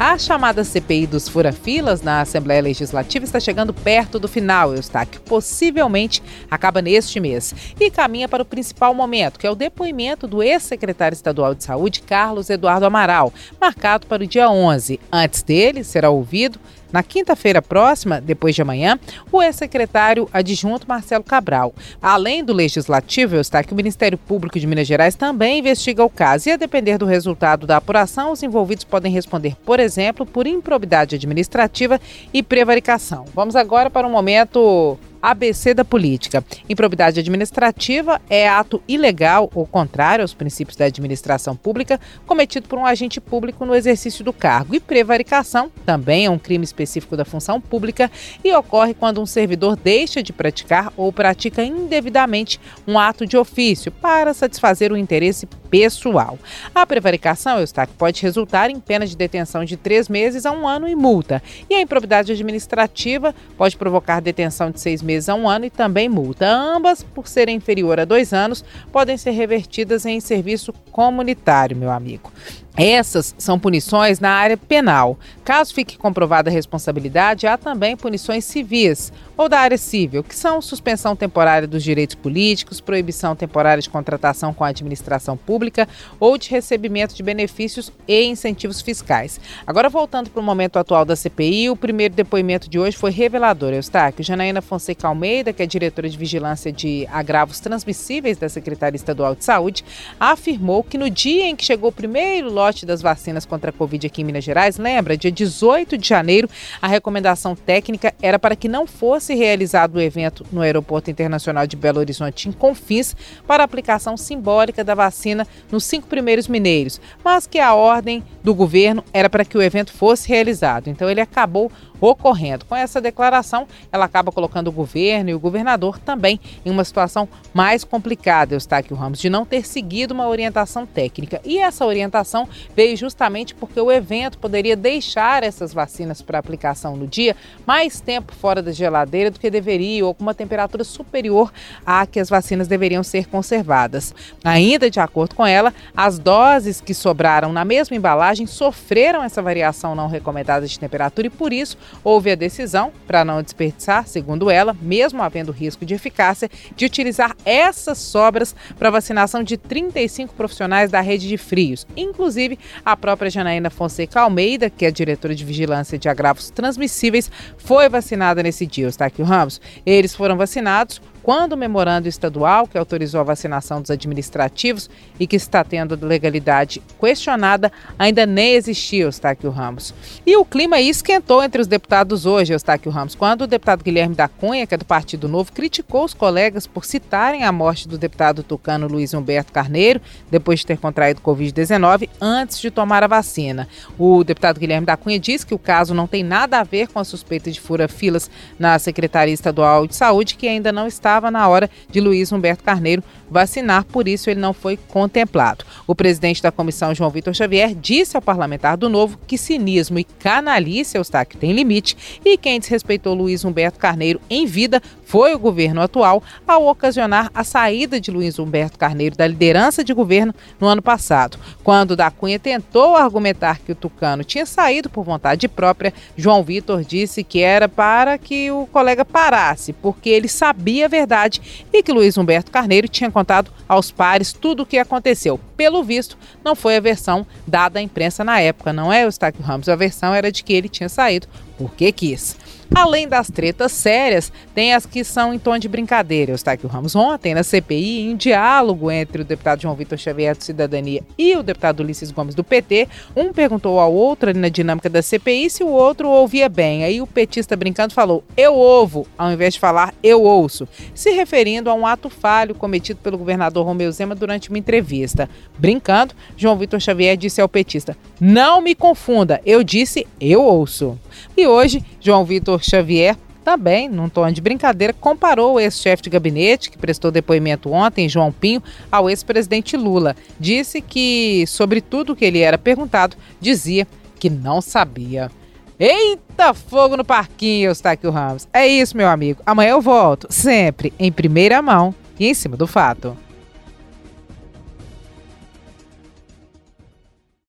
A chamada CPI dos furafilas na Assembleia Legislativa está chegando perto do final, Eustáquio. Possivelmente acaba neste mês e caminha para o principal momento, que é o depoimento do ex-secretário estadual de saúde, Carlos Eduardo Amaral, marcado para o dia 11. Antes dele, será ouvido na quinta-feira próxima, depois de amanhã, o ex-secretário adjunto Marcelo Cabral. Além do Legislativo, está que o Ministério Público de Minas Gerais também investiga o caso e, a depender do resultado da apuração, os envolvidos podem responder, por exemplo, por improbidade administrativa e prevaricação. Vamos agora para um momento ABC da política. Improbidade administrativa é ato ilegal ou contrário aos princípios da administração pública cometido por um agente público no exercício do cargo. E prevaricação também é um crime específico da função pública e ocorre quando um servidor deixa de praticar ou pratica indevidamente um ato de ofício para satisfazer o interesse pessoal. A prevaricação, Eustáquio, pode resultar em pena de detenção de três meses a um ano e multa. E a improbidade administrativa pode provocar detenção de seis meses a um ano e também multa. Ambas, por serem inferior a dois anos, podem ser revertidas em serviço comunitário, meu amigo. Essas são punições na área penal. Caso fique comprovada a responsabilidade, há também punições civis ou da área civil, que são suspensão temporária dos direitos políticos, proibição temporária de contratação com a administração pública ou de recebimento de benefícios e incentivos fiscais. Agora, voltando para o momento atual da CPI, o primeiro depoimento de hoje foi revelador. Eustáquio, Janaína Fonseca Almeida, que é diretora de vigilância de agravos transmissíveis da Secretaria Estadual de Saúde, afirmou que no dia em que chegou o primeiro lote lote das vacinas contra a Covid aqui em Minas Gerais, lembra? Dia 18 de janeiro, a recomendação técnica era para que não fosse realizado o evento no Aeroporto Internacional de Belo Horizonte, em Confins, para aplicação simbólica da vacina nos cinco primeiros mineiros, mas que a ordem do governo era para que o evento fosse realizado. Então ele acabou ocorrendo. Com essa declaração, ela acaba colocando o governo e o governador também em uma situação mais complicada, Eustáquio Ramos, de não ter seguido uma orientação técnica. E essa orientação veio justamente porque o evento poderia deixar essas vacinas para aplicação no dia mais tempo fora da geladeira do que deveria ou com uma temperatura superior à que as vacinas deveriam ser conservadas. Ainda de acordo com ela, as doses que sobraram na mesma embalagem sofreram essa variação não recomendada de temperatura e por isso houve a decisão, para não desperdiçar, segundo ela, mesmo havendo risco de eficácia, de utilizar essas sobras para vacinação de 35 profissionais da rede de frios, inclusive a própria Janaína Fonseca Almeida, que é diretora de vigilância de agravos transmissíveis, foi vacinada nesse dia, está aqui o Ramos. Eles foram vacinados quando o memorando estadual que autorizou a vacinação dos administrativos e que está tendo legalidade questionada ainda nem existia, Eustáquio Ramos. E o clima esquentou entre os deputados hoje, Eustáquio Ramos, quando o deputado Guilherme da Cunha, que é do Partido Novo, criticou os colegas por citarem a morte do deputado tucano Luiz Humberto Carneiro, depois de ter contraído Covid-19, antes de tomar a vacina. O deputado Guilherme da Cunha disse que o caso não tem nada a ver com a suspeita de fura-filas na Secretaria Estadual de Saúde, que ainda não está estava na hora de Luiz Humberto Carneiro vacinar, por isso ele não foi contemplado. O presidente da comissão, João Vitor Xavier, disse ao parlamentar do Novo que cinismo e canalice, Eustáquio, tem limite e quem desrespeitou Luiz Humberto Carneiro em vida foi o governo atual ao ocasionar a saída de Luiz Humberto Carneiro da liderança de governo no ano passado. Quando da Cunha tentou argumentar que o Tucano tinha saído por vontade própria, João Vitor disse que era para que o colega parasse, porque ele sabia a verdade e que Luiz Humberto Carneiro tinha contado aos pares tudo o que aconteceu. Pelo visto, não foi a versão dada à imprensa na época, não é, Eustáquio Ramos? A versão era de que ele tinha saído porque quis. Além das tretas sérias, tem as que são em tom de brincadeira. Eustáquio Ramos ontem na CPI, em diálogo entre o deputado João Vitor Xavier do Cidadania e o deputado Ulisses Gomes do PT, um perguntou ao outro ali na dinâmica da CPI se o outro ouvia bem. Aí o petista brincando falou, eu ouvo, ao invés de falar eu ouço, se referindo a um ato falho cometido pelo governador Romeu Zema durante uma entrevista. Brincando, João Vitor Xavier disse ao petista, não me confunda, eu disse eu ouço. E hoje, João Vitor Xavier também, num tom de brincadeira, comparou o ex-chefe de gabinete, que prestou depoimento ontem, João Pinho, ao ex-presidente Lula. Disse que, sobre tudo que ele era perguntado, dizia que não sabia. Eita, fogo no parquinho, Eustáquio Ramos. É isso, meu amigo. Amanhã eu volto, sempre em primeira mão e em cima do fato.